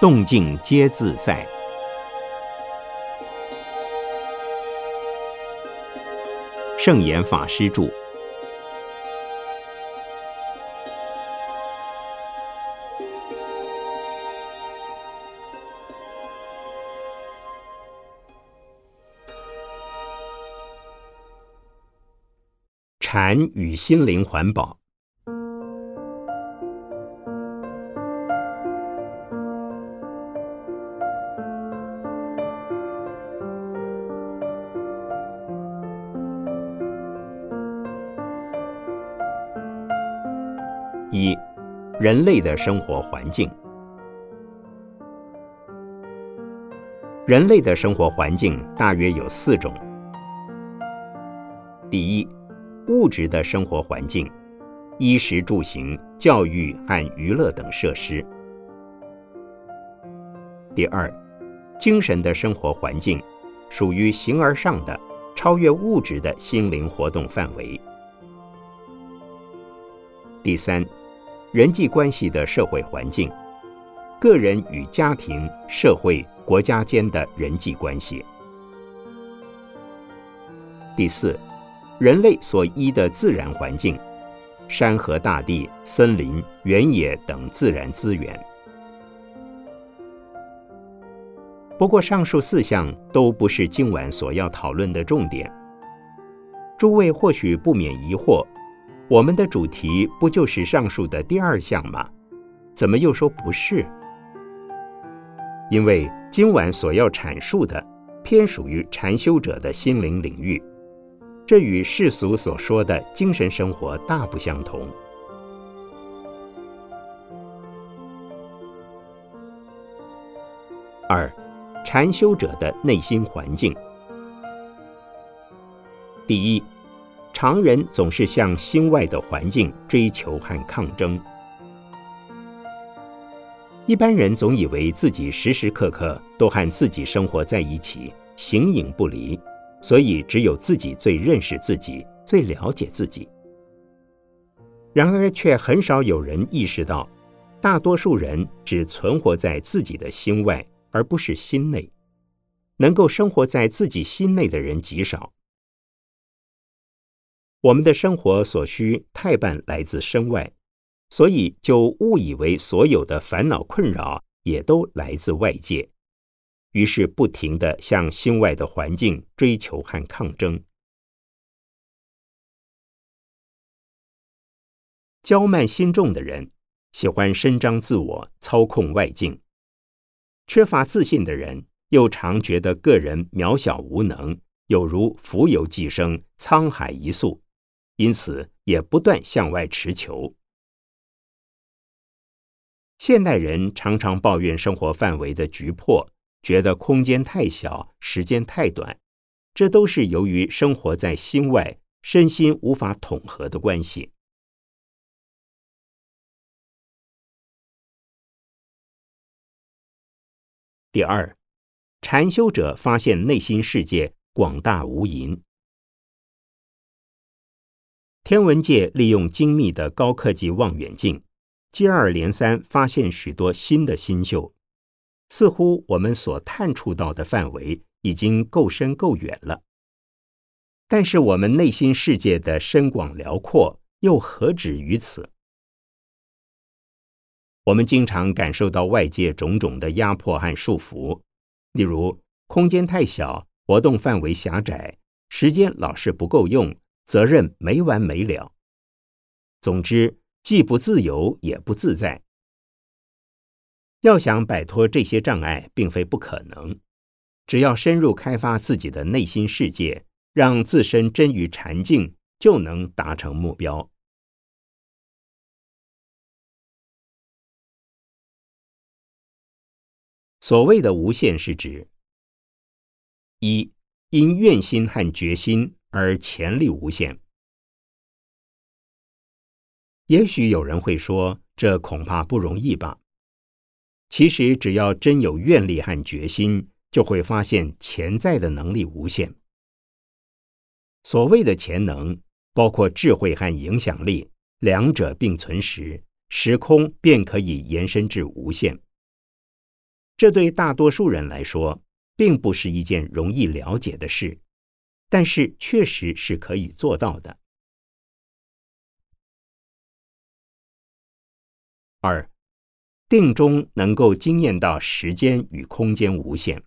动静皆自在。圣严法师著。禅与心灵环保。人类的生活环境。人类的生活环境大约有四种。第一，物质的生活环境，衣食住行、教育和娱乐等设施。第二，精神的生活环境，属于形而上的、超越物质的心灵活动范围。第三。人际关系的社会环境，个人与家庭、社会、国家间的人际关系。第四，人类所依的自然环境，山河大地、森林、原野等自然资源。不过，上述四项都不是今晚所要讨论的重点。诸位或许不免疑惑。我们的主题不就是上述的第二项吗？怎么又说不是？因为今晚所要阐述的偏属于禅修者的心灵领域，这与世俗所说的精神生活大不相同。二，禅修者的内心环境。第一。常人总是向心外的环境追求和抗争。一般人总以为自己时时刻刻都和自己生活在一起，形影不离，所以只有自己最认识自己，最了解自己。然而，却很少有人意识到，大多数人只存活在自己的心外，而不是心内。能够生活在自己心内的人极少。我们的生活所需太半来自身外，所以就误以为所有的烦恼困扰也都来自外界，于是不停的向心外的环境追求和抗争。骄慢心重的人喜欢伸张自我，操控外境；缺乏自信的人又常觉得个人渺小无能，有如蜉蝣寄生，沧海一粟。因此，也不断向外持求。现代人常常抱怨生活范围的局迫，觉得空间太小，时间太短，这都是由于生活在心外，身心无法统合的关系。第二，禅修者发现内心世界广大无垠。天文界利用精密的高科技望远镜，接二连三发现许多新的星宿，似乎我们所探触到的范围已经够深够远了。但是我们内心世界的深广辽阔又何止于此？我们经常感受到外界种种的压迫和束缚，例如空间太小，活动范围狭窄，时间老是不够用。责任没完没了。总之，既不自由，也不自在。要想摆脱这些障碍，并非不可能。只要深入开发自己的内心世界，让自身臻于禅境，就能达成目标。所谓的无限，是指一因愿心和决心。而潜力无限。也许有人会说，这恐怕不容易吧？其实，只要真有愿力和决心，就会发现潜在的能力无限。所谓的潜能，包括智慧和影响力，两者并存时，时空便可以延伸至无限。这对大多数人来说，并不是一件容易了解的事，但是确实是可以做到的。二，定中能够惊艳到时间与空间无限。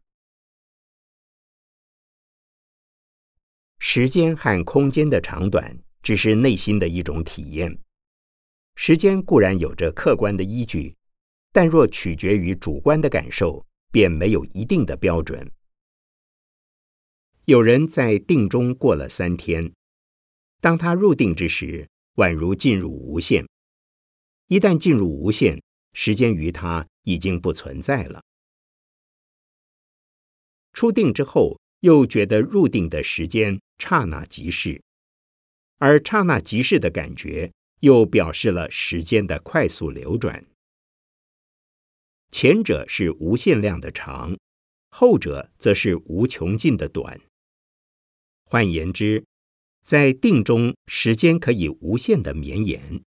时间和空间的长短，只是内心的一种体验。时间固然有着客观的依据，但若取决于主观的感受，便没有一定的标准。有人在定中过了三天，当他入定之时，宛如进入无限。一旦进入无限，时间于他已经不存在了。出定之后，又觉得入定的时间刹那即逝，而刹那即逝的感觉。又表示了时间的快速流转。前者是无限量的长，后者则是无穷尽的短。换言之，在定中，时间可以无限的绵延；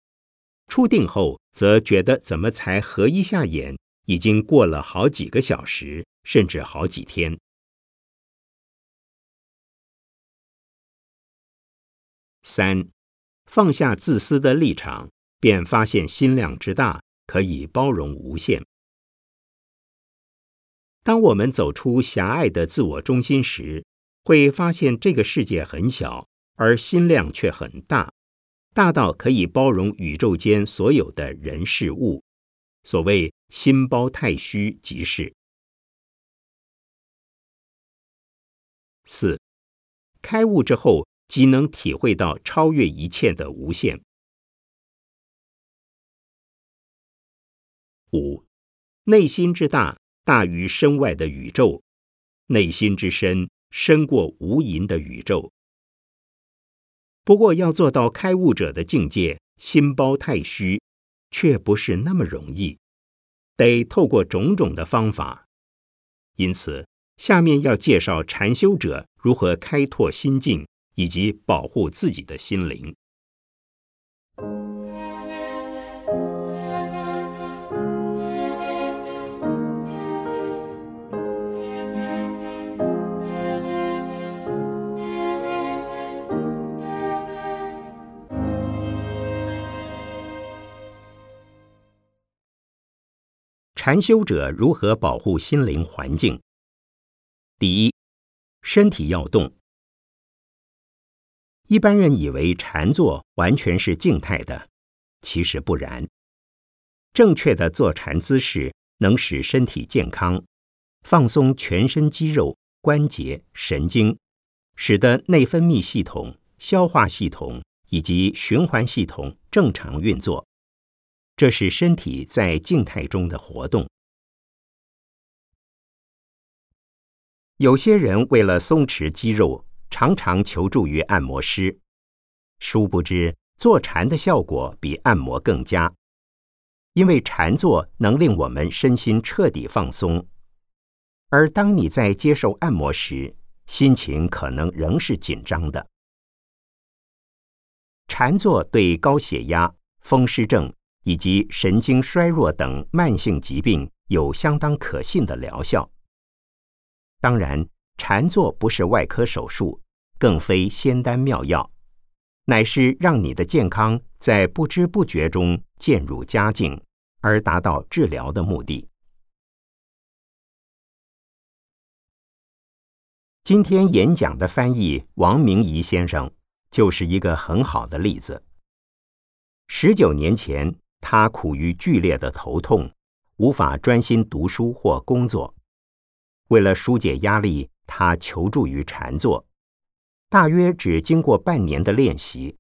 出定后，则觉得怎么才合一下眼，已经过了好几个小时，甚至好几天。三。放下自私的立场，便发现心量之大，可以包容无限。当我们走出狭隘的自我中心时，会发现这个世界很小，而心量却很大，大到可以包容宇宙间所有的人事物。所谓“心包太虚”，即是四开悟之后。即能体会到超越一切的无限。五，内心之大大于身外的宇宙，内心之深深过无垠的宇宙。不过，要做到开悟者的境界，心包太虚，却不是那么容易，得透过种种的方法。因此，下面要介绍禅修者如何开拓心境。以及保护自己的心灵。禅修者如何保护心灵环境？第一，身体要动。一般人以为禅坐完全是静态的，其实不然。正确的坐禅姿势能使身体健康，放松全身肌肉、关节、神经，使得内分泌系统、消化系统以及循环系统正常运作。这是身体在静态中的活动。有些人为了松弛肌肉。常常求助于按摩师，殊不知坐禅的效果比按摩更佳，因为禅坐能令我们身心彻底放松。而当你在接受按摩时，心情可能仍是紧张的。禅坐对高血压、风湿症以及神经衰弱等慢性疾病有相当可信的疗效。当然，禅坐不是外科手术。更非仙丹妙药，乃是让你的健康在不知不觉中渐入佳境，而达到治疗的目的。今天演讲的翻译王明仪先生就是一个很好的例子。十九年前，他苦于剧烈的头痛，无法专心读书或工作。为了疏解压力，他求助于禅坐。大约只经过半年的练习，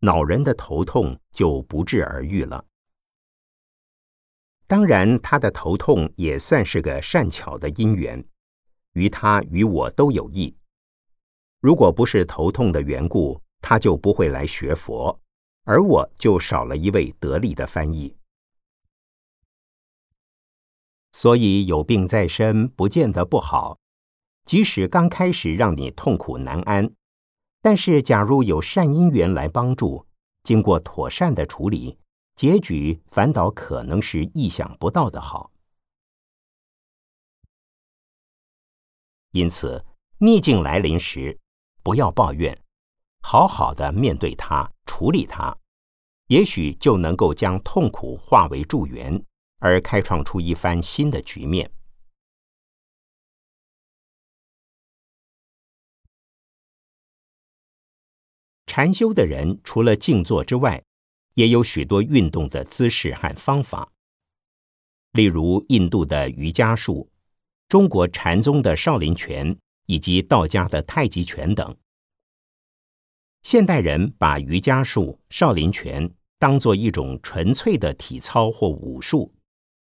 恼人的头痛就不治而愈了。当然，他的头痛也算是个善巧的因缘，于他与我都有益。如果不是头痛的缘故，他就不会来学佛，而我就少了一位得力的翻译。所以有病在身，不见得不好，即使刚开始让你痛苦难安。但是，假如有善因缘来帮助，经过妥善的处理，结局反倒可能是意想不到的好。因此，逆境来临时，不要抱怨，好好的面对它，处理它，也许就能够将痛苦化为助缘，而开创出一番新的局面。禅修的人除了静坐之外，也有许多运动的姿势和方法，例如印度的瑜伽术、中国禅宗的少林拳以及道家的太极拳等。现代人把瑜伽术、少林拳当作一种纯粹的体操或武术，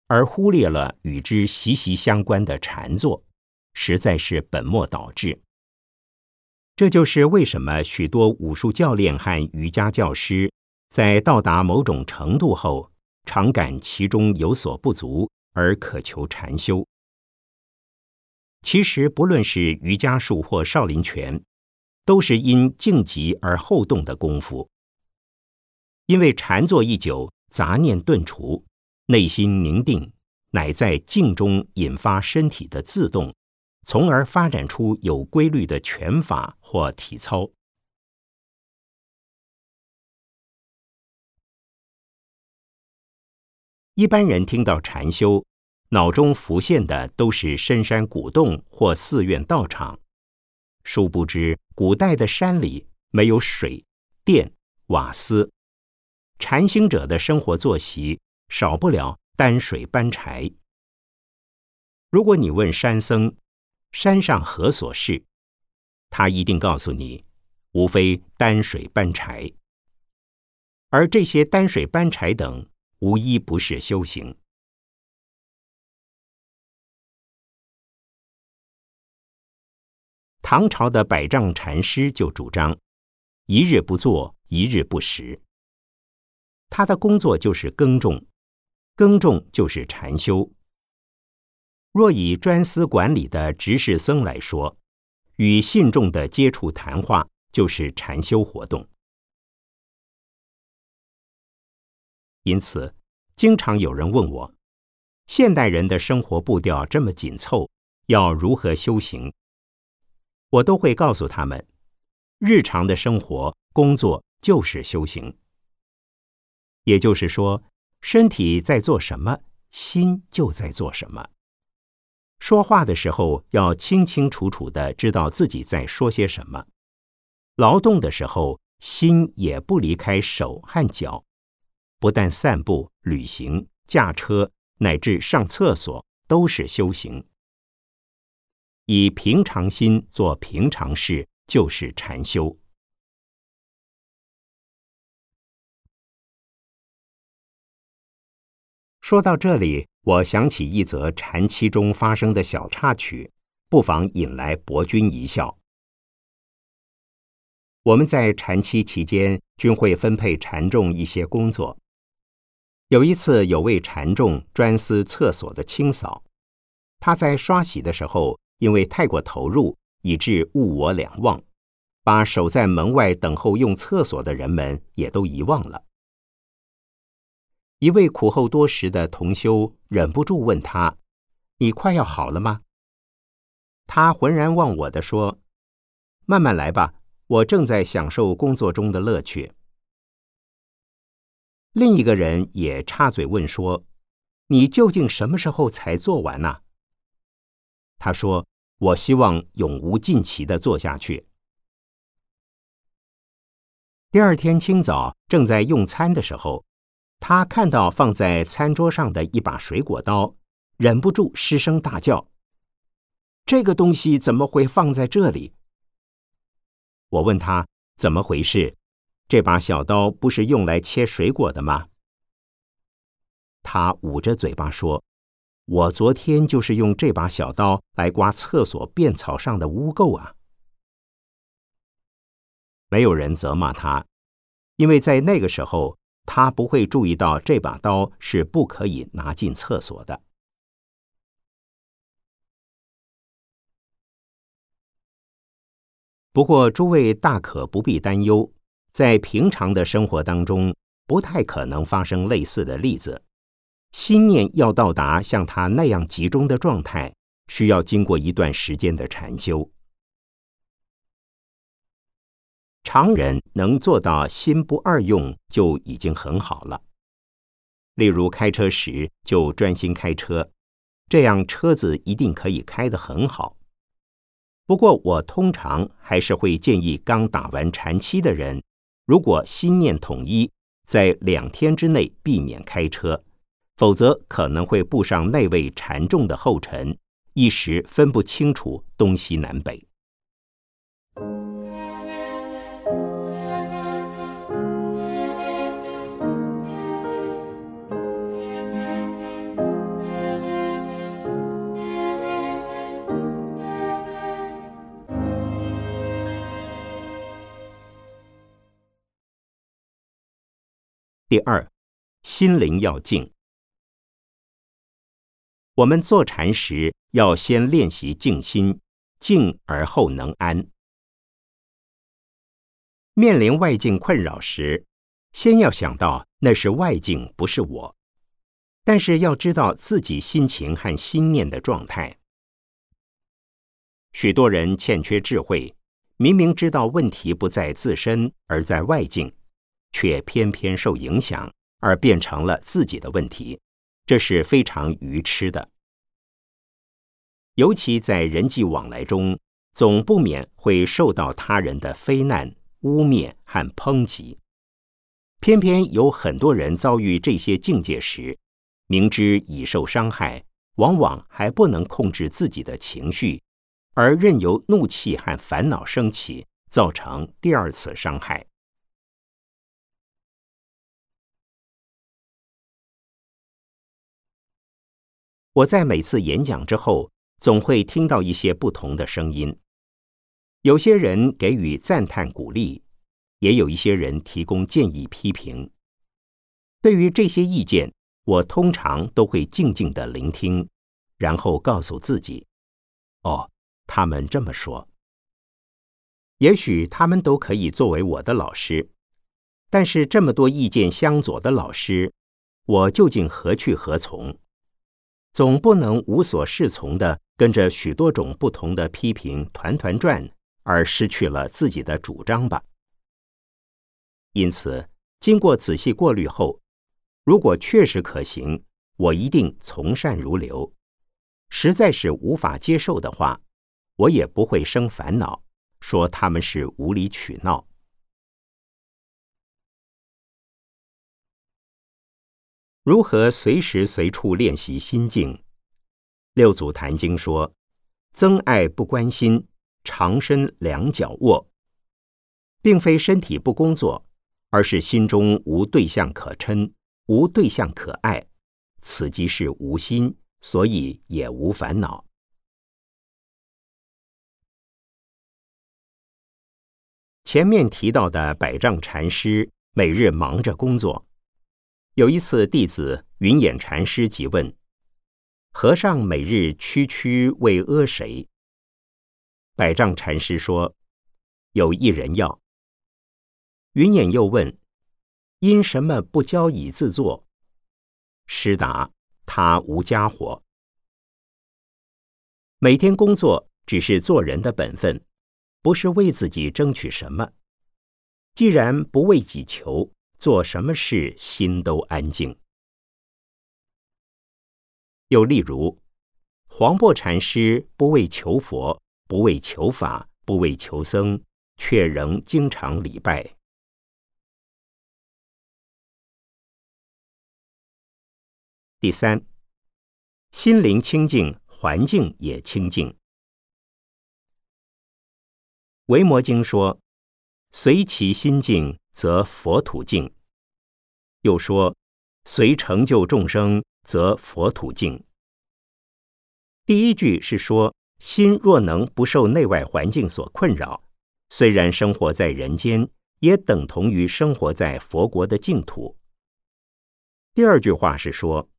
而忽略了与之息息相关的禅坐，实在是本末倒置。这就是为什么许多武术教练和瑜伽教师在到达某种程度后，常感其中有所不足，而渴求禅修。其实，不论是瑜伽术或少林拳，都是因静极而后动的功夫。因为禅坐一久，杂念顿除，内心宁定，乃在静中引发身体的自动。从而发展出有规律的拳法或体操。一般人听到禅修，脑中浮现的都是深山古洞或寺院道场。殊不知，古代的山里没有水电瓦斯，禅行者的生活作息少不了担水搬柴。如果你问山僧，山上何所事？他一定告诉你，无非担水搬柴。而这些担水搬柴等，无一不是修行。唐朝的百丈禅师就主张：一日不做，一日不食。他的工作就是耕种，耕种就是禅修。若以专司管理的执事僧来说，与信众的接触谈话就是禅修活动。因此，经常有人问我：现代人的生活步调这么紧凑，要如何修行？我都会告诉他们：日常的生活工作就是修行。也就是说，身体在做什么，心就在做什么。说话的时候要清清楚楚的知道自己在说些什么，劳动的时候心也不离开手和脚，不但散步、旅行、驾车，乃至上厕所都是修行。以平常心做平常事，就是禅修。说到这里。我想起一则禅期中发生的小插曲，不妨引来博君一笑。我们在禅期期间均会分配禅众一些工作。有一次，有位禅众专司厕所的清扫，他在刷洗的时候，因为太过投入，以致物我两忘，把守在门外等候用厕所的人们也都遗忘了。一位苦候多时的同修忍不住问他：“你快要好了吗？”他浑然忘我的说：“慢慢来吧，我正在享受工作中的乐趣。”另一个人也插嘴问说：“你究竟什么时候才做完呢？”他说：“我希望永无尽期的做下去。”第二天清早，正在用餐的时候。他看到放在餐桌上的一把水果刀，忍不住失声大叫：“这个东西怎么会放在这里？”我问他怎么回事，这把小刀不是用来切水果的吗？他捂着嘴巴说：“我昨天就是用这把小刀来刮厕所便草上的污垢啊。”没有人责骂他，因为在那个时候。他不会注意到这把刀是不可以拿进厕所的。不过，诸位大可不必担忧，在平常的生活当中，不太可能发生类似的例子。心念要到达像他那样集中的状态，需要经过一段时间的禅修。常人能做到心不二用，就已经很好了。例如开车时就专心开车，这样车子一定可以开得很好。不过我通常还是会建议刚打完禅期的人，如果心念统一，在两天之内避免开车，否则可能会步上那位禅众的后尘，一时分不清楚东西南北。第二，心灵要静。我们坐禅时，要先练习静心，静而后能安。面临外境困扰时，先要想到那是外境，不是我。但是要知道自己心情和心念的状态。许多人欠缺智慧，明明知道问题不在自身，而在外境。却偏偏受影响，而变成了自己的问题，这是非常愚痴的。尤其在人际往来中，总不免会受到他人的非难、污蔑和抨击。偏偏有很多人遭遇这些境界时，明知已受伤害，往往还不能控制自己的情绪，而任由怒气和烦恼升起，造成第二次伤害。我在每次演讲之后，总会听到一些不同的声音。有些人给予赞叹鼓励，也有一些人提供建议批评。对于这些意见，我通常都会静静的聆听，然后告诉自己：“哦，他们这么说。也许他们都可以作为我的老师，但是这么多意见相左的老师，我究竟何去何从？”总不能无所适从的跟着许多种不同的批评团团转，而失去了自己的主张吧。因此，经过仔细过滤后，如果确实可行，我一定从善如流；实在是无法接受的话，我也不会生烦恼，说他们是无理取闹。如何随时随处练习心境？六祖坛经说：“增爱不关心，长身两脚卧。”并非身体不工作，而是心中无对象可嗔，无对象可爱，此即是无心，所以也无烦恼。前面提到的百丈禅师，每日忙着工作。有一次，弟子云眼禅师即问：“和尚每日区区为阿谁？”百丈禅师说：“有一人要。”云眼又问：“因什么不教以自作？”师答：“他无家伙，每天工作只是做人的本分，不是为自己争取什么。既然不为己求。”做什么事心都安静。又例如，黄檗禅师不为求佛，不为求法，不为求僧，却仍经常礼拜。第三，心灵清净，环境也清净。维摩经说：“随其心境。”则佛土净。又说，随成就众生，则佛土净。第一句是说，心若能不受内外环境所困扰，虽然生活在人间，也等同于生活在佛国的净土。第二句话是说，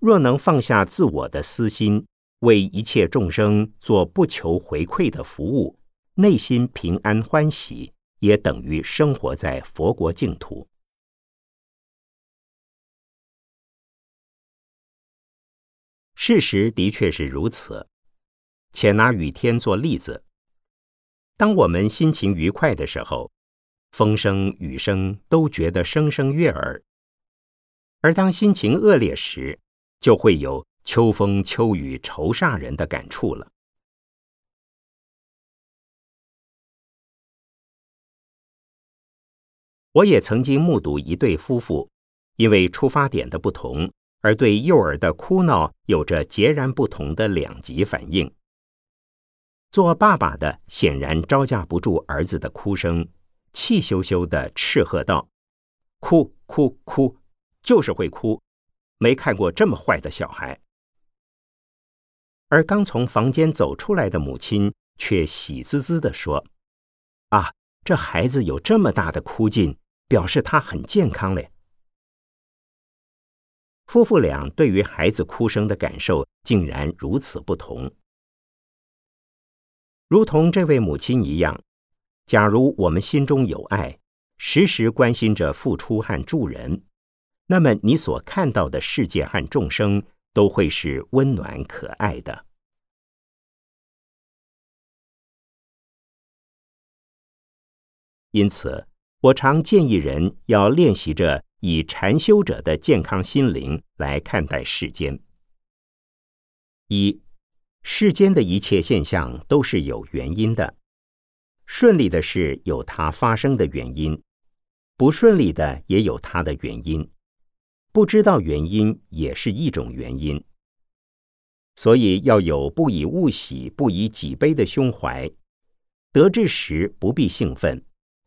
若能放下自我的私心，为一切众生做不求回馈的服务，内心平安欢喜。也等于生活在佛国净土。事实的确是如此，且拿雨天做例子。当我们心情愉快的时候，风声、雨声都觉得声声悦耳；而当心情恶劣时，就会有秋风秋雨愁煞人的感触了。我也曾经目睹一对夫妇，因为出发点的不同，而对幼儿的哭闹有着截然不同的两极反应。做爸爸的显然招架不住儿子的哭声，气咻咻的斥喝道：“哭哭哭，就是会哭，没看过这么坏的小孩。”而刚从房间走出来的母亲却喜滋滋的说：“啊，这孩子有这么大的哭劲。”表示他很健康嘞。夫妇俩对于孩子哭声的感受竟然如此不同。如同这位母亲一样，假如我们心中有爱，时时关心着付出和助人，那么你所看到的世界和众生都会是温暖可爱的。因此。我常建议人要练习着以禅修者的健康心灵来看待世间。一，世间的一切现象都是有原因的，顺利的事有它发生的原因，不顺利的也有它的原因，不知道原因也是一种原因。所以要有不以物喜、不以己悲的胸怀，得志时不必兴奋。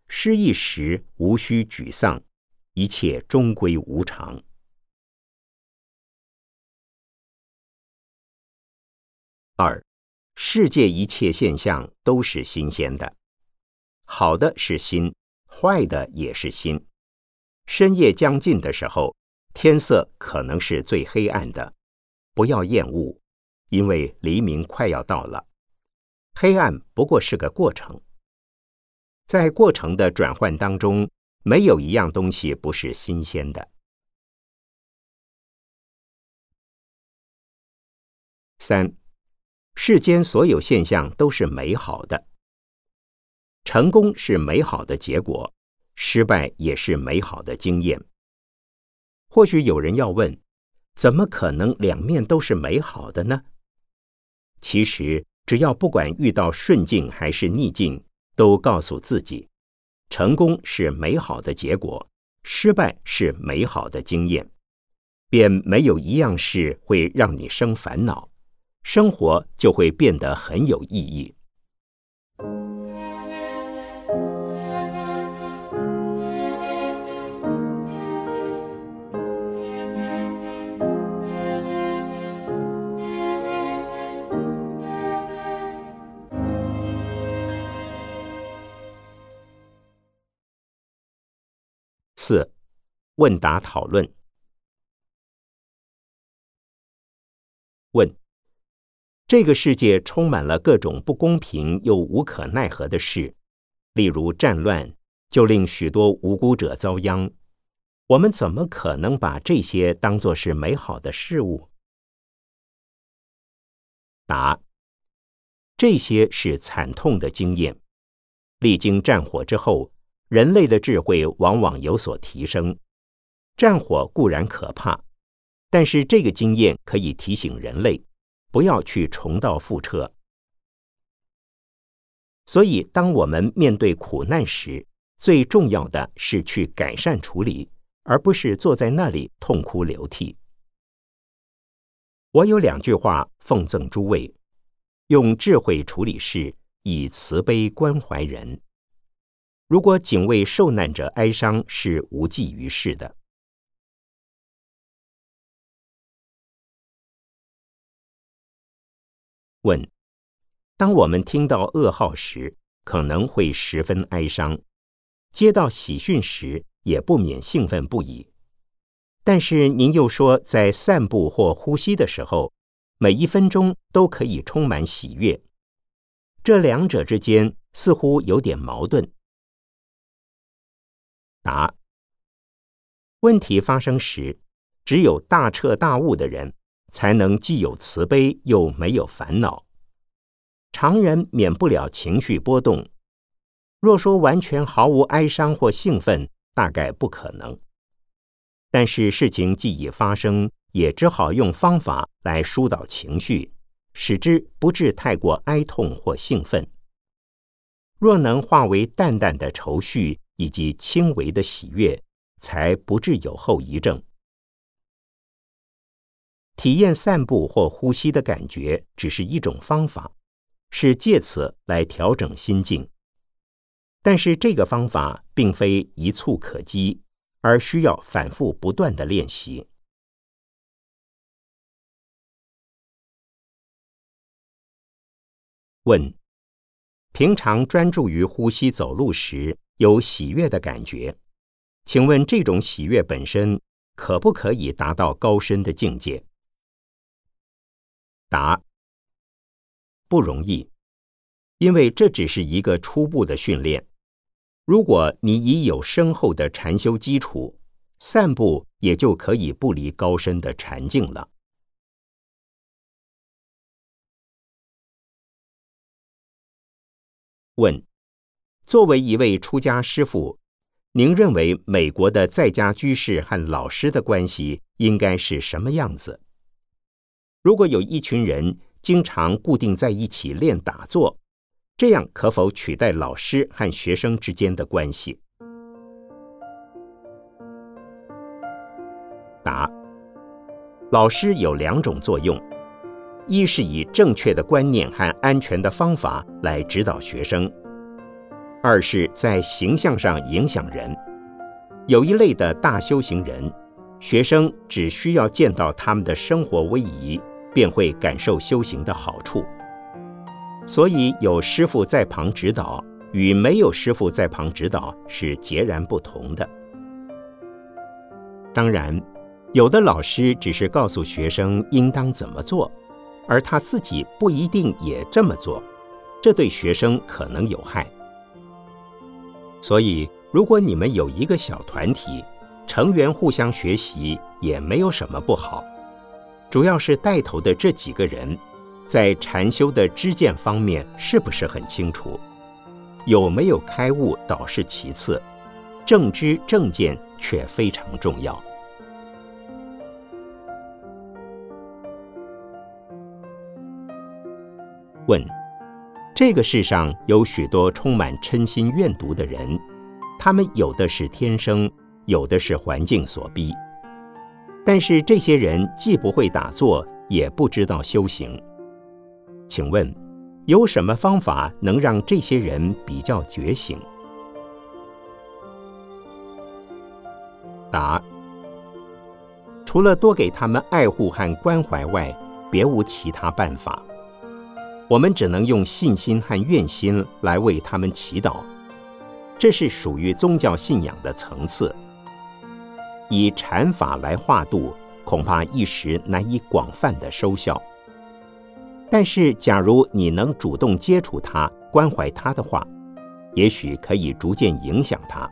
失意时无需沮丧，一切终归无常。二，世界一切现象都是新鲜的，好的是新，坏的也是新。深夜将近的时候，天色可能是最黑暗的，不要厌恶，因为黎明快要到了。黑暗不过是个过程。在过程的转换当中，没有一样东西不是新鲜的。三，世间所有现象都是美好的，成功是美好的结果，失败也是美好的经验。或许有人要问：怎么可能两面都是美好的呢？其实，只要不管遇到顺境还是逆境。都告诉自己，成功是美好的结果，失败是美好的经验，便没有一样事会让你生烦恼，生活就会变得很有意义。四，问答讨论。问：这个世界充满了各种不公平又无可奈何的事，例如战乱，就令许多无辜者遭殃。我们怎么可能把这些当作是美好的事物？答：这些是惨痛的经验。历经战火之后。人类的智慧往往有所提升。战火固然可怕，但是这个经验可以提醒人类，不要去重蹈覆辙。所以，当我们面对苦难时，最重要的是去改善处理，而不是坐在那里痛哭流涕。我有两句话奉赠诸位：用智慧处理事，以慈悲关怀人。如果仅为受难者哀伤是无济于事的。问：当我们听到噩耗时，可能会十分哀伤；接到喜讯时，也不免兴奋不已。但是您又说，在散步或呼吸的时候，每一分钟都可以充满喜悦。这两者之间似乎有点矛盾。答：问题发生时，只有大彻大悟的人，才能既有慈悲又没有烦恼。常人免不了情绪波动。若说完全毫无哀伤或兴奋，大概不可能。但是事情既已发生，也只好用方法来疏导情绪，使之不致太过哀痛或兴奋。若能化为淡淡的愁绪以及轻微的喜悦，才不致有后遗症。体验散步或呼吸的感觉只是一种方法，是借此来调整心境。但是这个方法并非一蹴可及，而需要反复不断的练习。问：平常专注于呼吸走路时有喜悦的感觉，请问这种喜悦本身可不可以达到高深的境界？答：不容易，因为这只是一个初步的训练。如果你已有深厚的禅修基础，散步也就可以不离高深的禅境了。问：作为一位出家师父，您认为美国的在家居士和老师的关系应该是什么样子？如果有一群人经常固定在一起练打坐，这样可否取代老师和学生之间的关系？答：老师有两种作用。一是以正确的观念和安全的方法来指导学生；二是在形象上影响人。有一类的大修行人，学生只需要见到他们的生活威仪，便会感受修行的好处。所以有师傅在旁指导，与没有师傅在旁指导是截然不同的。当然，有的老师只是告诉学生应当怎么做。而他自己不一定也这么做，这对学生可能有害。所以，如果你们有一个小团体，成员互相学习也没有什么不好。主要是带头的这几个人，在禅修的知见方面是不是很清楚？有没有开悟倒是其次，正知正见却非常重要。问：这个世上有许多充满嗔心怨毒的人，他们有的是天生，有的是环境所逼。但是这些人既不会打坐，也不知道修行。请问，有什么方法能让这些人比较觉醒？答：除了多给他们爱护和关怀外，别无其他办法。我们只能用信心和愿心来为他们祈祷，这是属于宗教信仰的层次。以禅法来化度，恐怕一时难以广泛的收效。但是，假如你能主动接触他、关怀他的话，也许可以逐渐影响他。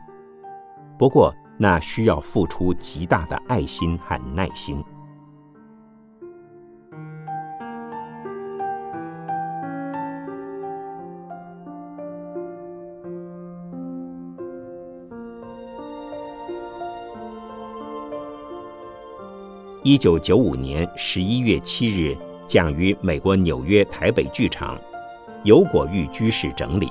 不过，那需要付出极大的爱心和耐心。一九九五年十一月七日，讲于美国纽约台北剧场，由果玉居士整理。